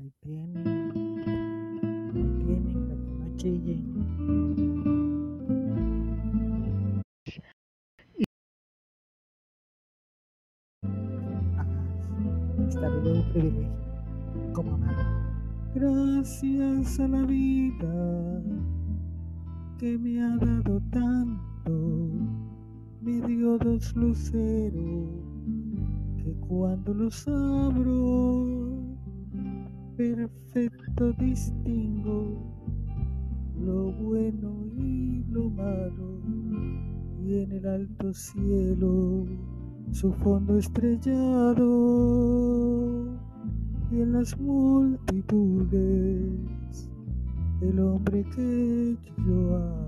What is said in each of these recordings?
Ahí tienen, ahí tienen, para que no chillen. Ah, Está vivo un privilegio, como amar. Gracias a la vida que me ha dado tanto, me dio dos luceros que cuando los abro, perfecto distingo lo bueno y lo malo, y en el alto cielo su fondo estrellado, y en las multitudes el hombre que yo amo.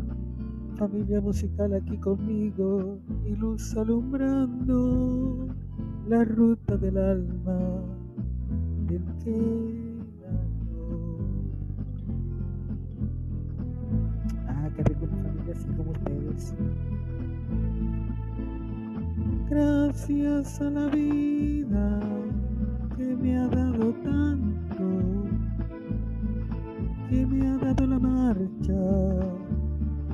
familia musical aquí conmigo y luz alumbrando la ruta del alma del que. Ah, qué rico una familia así como ustedes. Gracias a la vida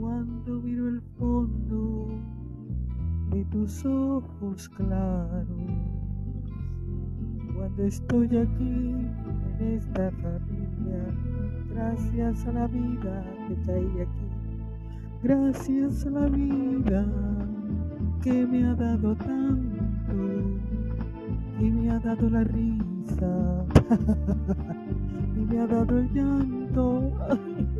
cuando miro el fondo de tus ojos claros, cuando estoy aquí en esta familia, gracias a la vida que caí aquí. Gracias a la vida que me ha dado tanto, y me ha dado la risa, y me ha dado el llanto,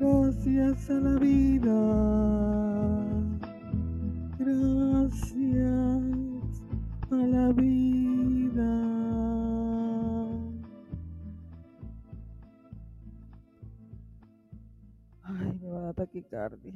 Gracias a la vida, gracias a la vida. Ay, me va a dar taquicardia.